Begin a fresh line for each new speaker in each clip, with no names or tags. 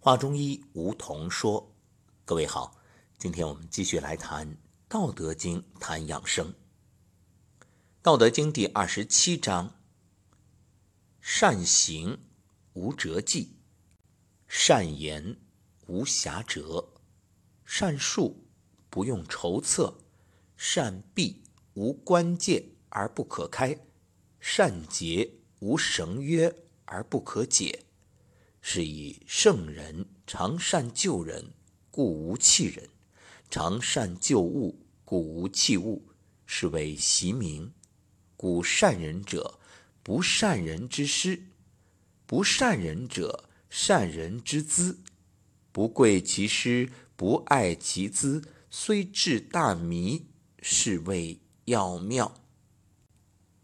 华中医吴桐说：“各位好，今天我们继续来谈《道德经》，谈养生。《道德经》第二十七章：善行无辙迹，善言无瑕谪，善术不用筹策，善闭无关戒而不可开，善结无绳约而不可解。”是以圣人常善救人，故无弃人；常善救物，故无弃物。是谓习名。故善人者，不善人之师；不善人者，善人之资。不贵其师，不爱其资，虽智大迷，是谓要妙。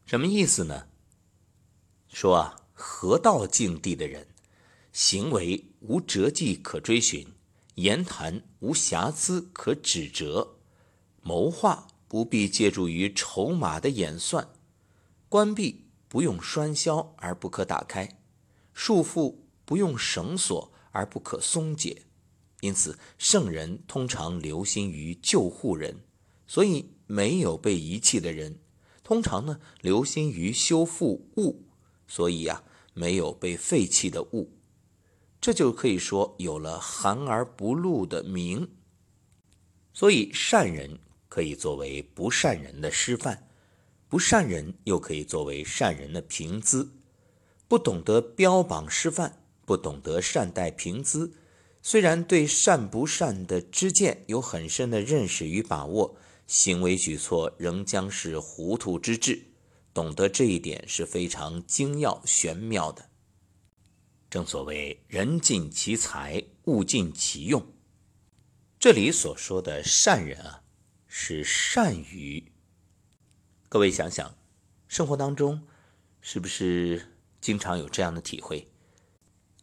什么意思呢？说啊，合道境地的人。行为无辙迹可追寻，言谈无瑕疵可指责，谋划不必借助于筹码的演算，关闭不用栓销而不可打开，束缚不用绳索而不可松解。因此，圣人通常留心于救护人，所以没有被遗弃的人；通常呢，留心于修复物，所以呀，没有被废弃的物。这就可以说有了含而不露的明，所以善人可以作为不善人的示范，不善人又可以作为善人的评资。不懂得标榜示范，不懂得善待评资，虽然对善不善的知见有很深的认识与把握，行为举措仍将是糊涂之至。懂得这一点是非常精要玄妙的。正所谓“人尽其才，物尽其用”。这里所说的善人啊，是善于。各位想想，生活当中是不是经常有这样的体会？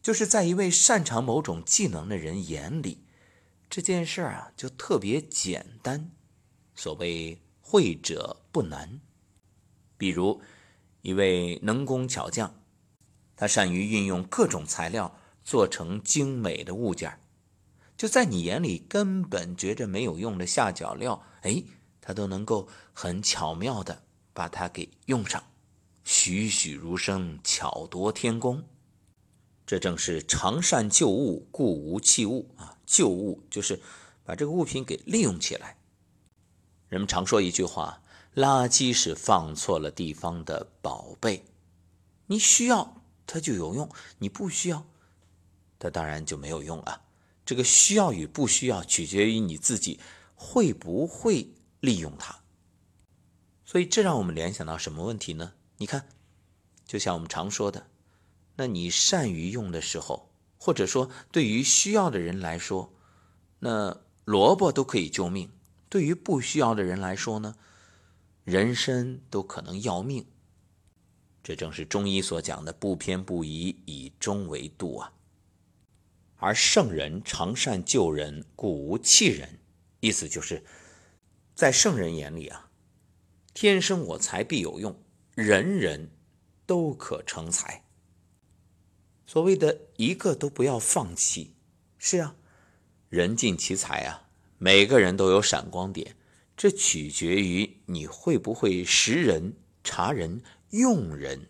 就是在一位擅长某种技能的人眼里，这件事儿啊就特别简单。所谓“会者不难”，比如一位能工巧匠。他善于运用各种材料做成精美的物件就在你眼里根本觉着没有用的下脚料，哎，他都能够很巧妙的把它给用上，栩栩如生，巧夺天工。这正是常善救物，故无弃物啊！旧物就是把这个物品给利用起来。人们常说一句话：垃圾是放错了地方的宝贝，你需要。它就有用，你不需要，它当然就没有用啊。这个需要与不需要，取决于你自己会不会利用它。所以，这让我们联想到什么问题呢？你看，就像我们常说的，那你善于用的时候，或者说对于需要的人来说，那萝卜都可以救命；对于不需要的人来说呢，人参都可能要命。这正是中医所讲的“不偏不倚，以中为度”啊。而圣人常善救人，故无弃人。意思就是，在圣人眼里啊，天生我材必有用，人人都可成才。所谓的一个都不要放弃，是啊，人尽其才啊，每个人都有闪光点，这取决于你会不会识人、察人。用人，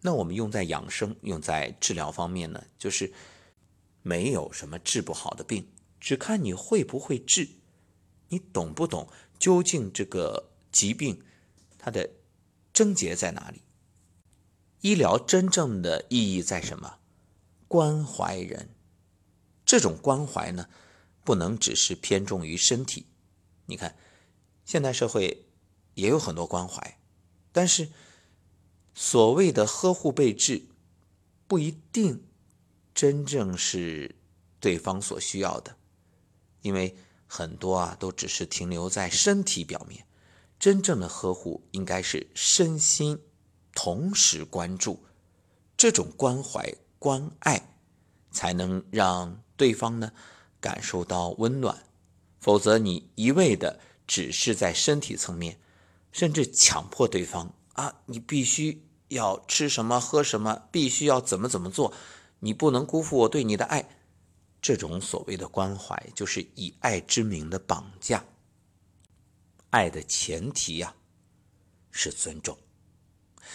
那我们用在养生、用在治疗方面呢？就是没有什么治不好的病，只看你会不会治，你懂不懂究竟这个疾病它的症结在哪里？医疗真正的意义在什么？关怀人，这种关怀呢，不能只是偏重于身体。你看，现代社会也有很多关怀。但是，所谓的呵护备至，不一定真正是对方所需要的，因为很多啊都只是停留在身体表面。真正的呵护应该是身心同时关注，这种关怀关爱，才能让对方呢感受到温暖。否则，你一味的只是在身体层面。甚至强迫对方啊，你必须要吃什么喝什么，必须要怎么怎么做，你不能辜负我对你的爱。这种所谓的关怀，就是以爱之名的绑架。爱的前提呀，是尊重。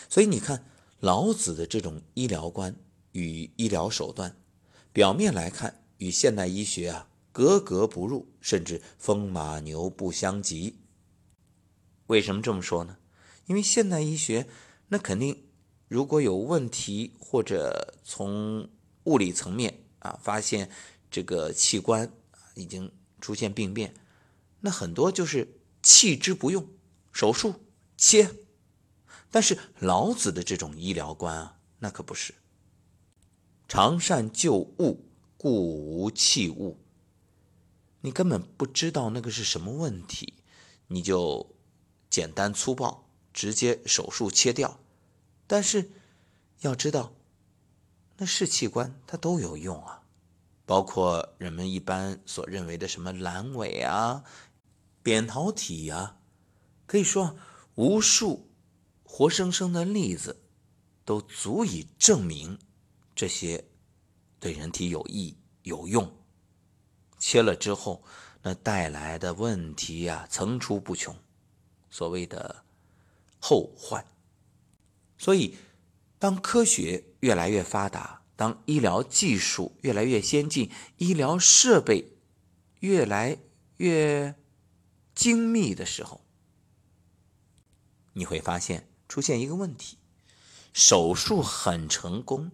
所以你看，老子的这种医疗观与医疗手段，表面来看与现代医学啊格格不入，甚至风马牛不相及。为什么这么说呢？因为现代医学那肯定如果有问题，或者从物理层面啊发现这个器官已经出现病变，那很多就是弃之不用，手术切。但是老子的这种医疗观啊，那可不是。常善救物，故无弃物。你根本不知道那个是什么问题，你就简单粗暴，直接手术切掉。但是要知道，那是器官，它都有用啊，包括人们一般所认为的什么阑尾啊、扁桃体啊，可以说无数。活生生的例子，都足以证明这些对人体有益有用。切了之后，那带来的问题呀层出不穷，所谓的后患。所以，当科学越来越发达，当医疗技术越来越先进，医疗设备越来越精密的时候，你会发现。出现一个问题，手术很成功，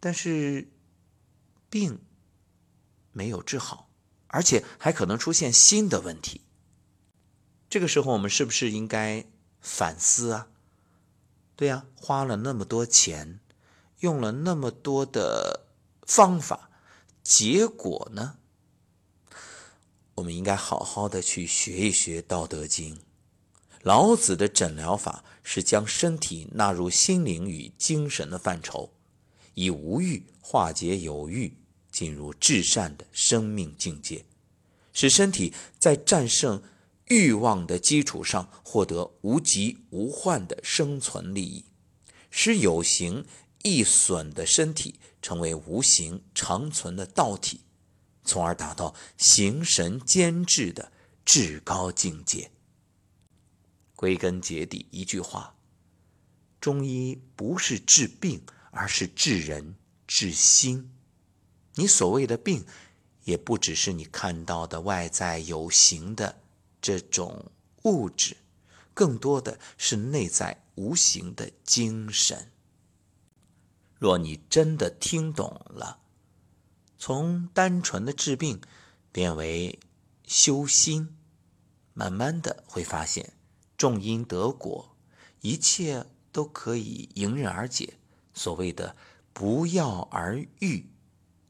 但是病没有治好，而且还可能出现新的问题。这个时候，我们是不是应该反思啊？对呀，花了那么多钱，用了那么多的方法，结果呢？我们应该好好的去学一学《道德经》。老子的诊疗法是将身体纳入心灵与精神的范畴，以无欲化解有欲，进入至善的生命境界，使身体在战胜欲望的基础上获得无疾无患的生存利益，使有形易损的身体成为无形长存的道体，从而达到形神兼治的至高境界。归根结底，一句话：中医不是治病，而是治人、治心。你所谓的病，也不只是你看到的外在有形的这种物质，更多的是内在无形的精神。若你真的听懂了，从单纯的治病变为修心，慢慢的会发现。种因得果，一切都可以迎刃而解。所谓的“不药而愈”，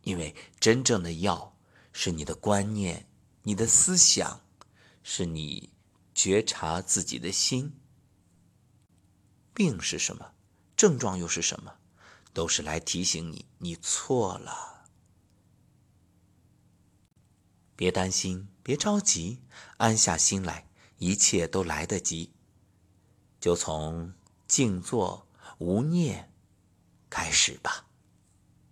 因为真正的药是你的观念、你的思想，是你觉察自己的心。病是什么？症状又是什么？都是来提醒你，你错了。别担心，别着急，安下心来。一切都来得及，就从静坐无念开始吧。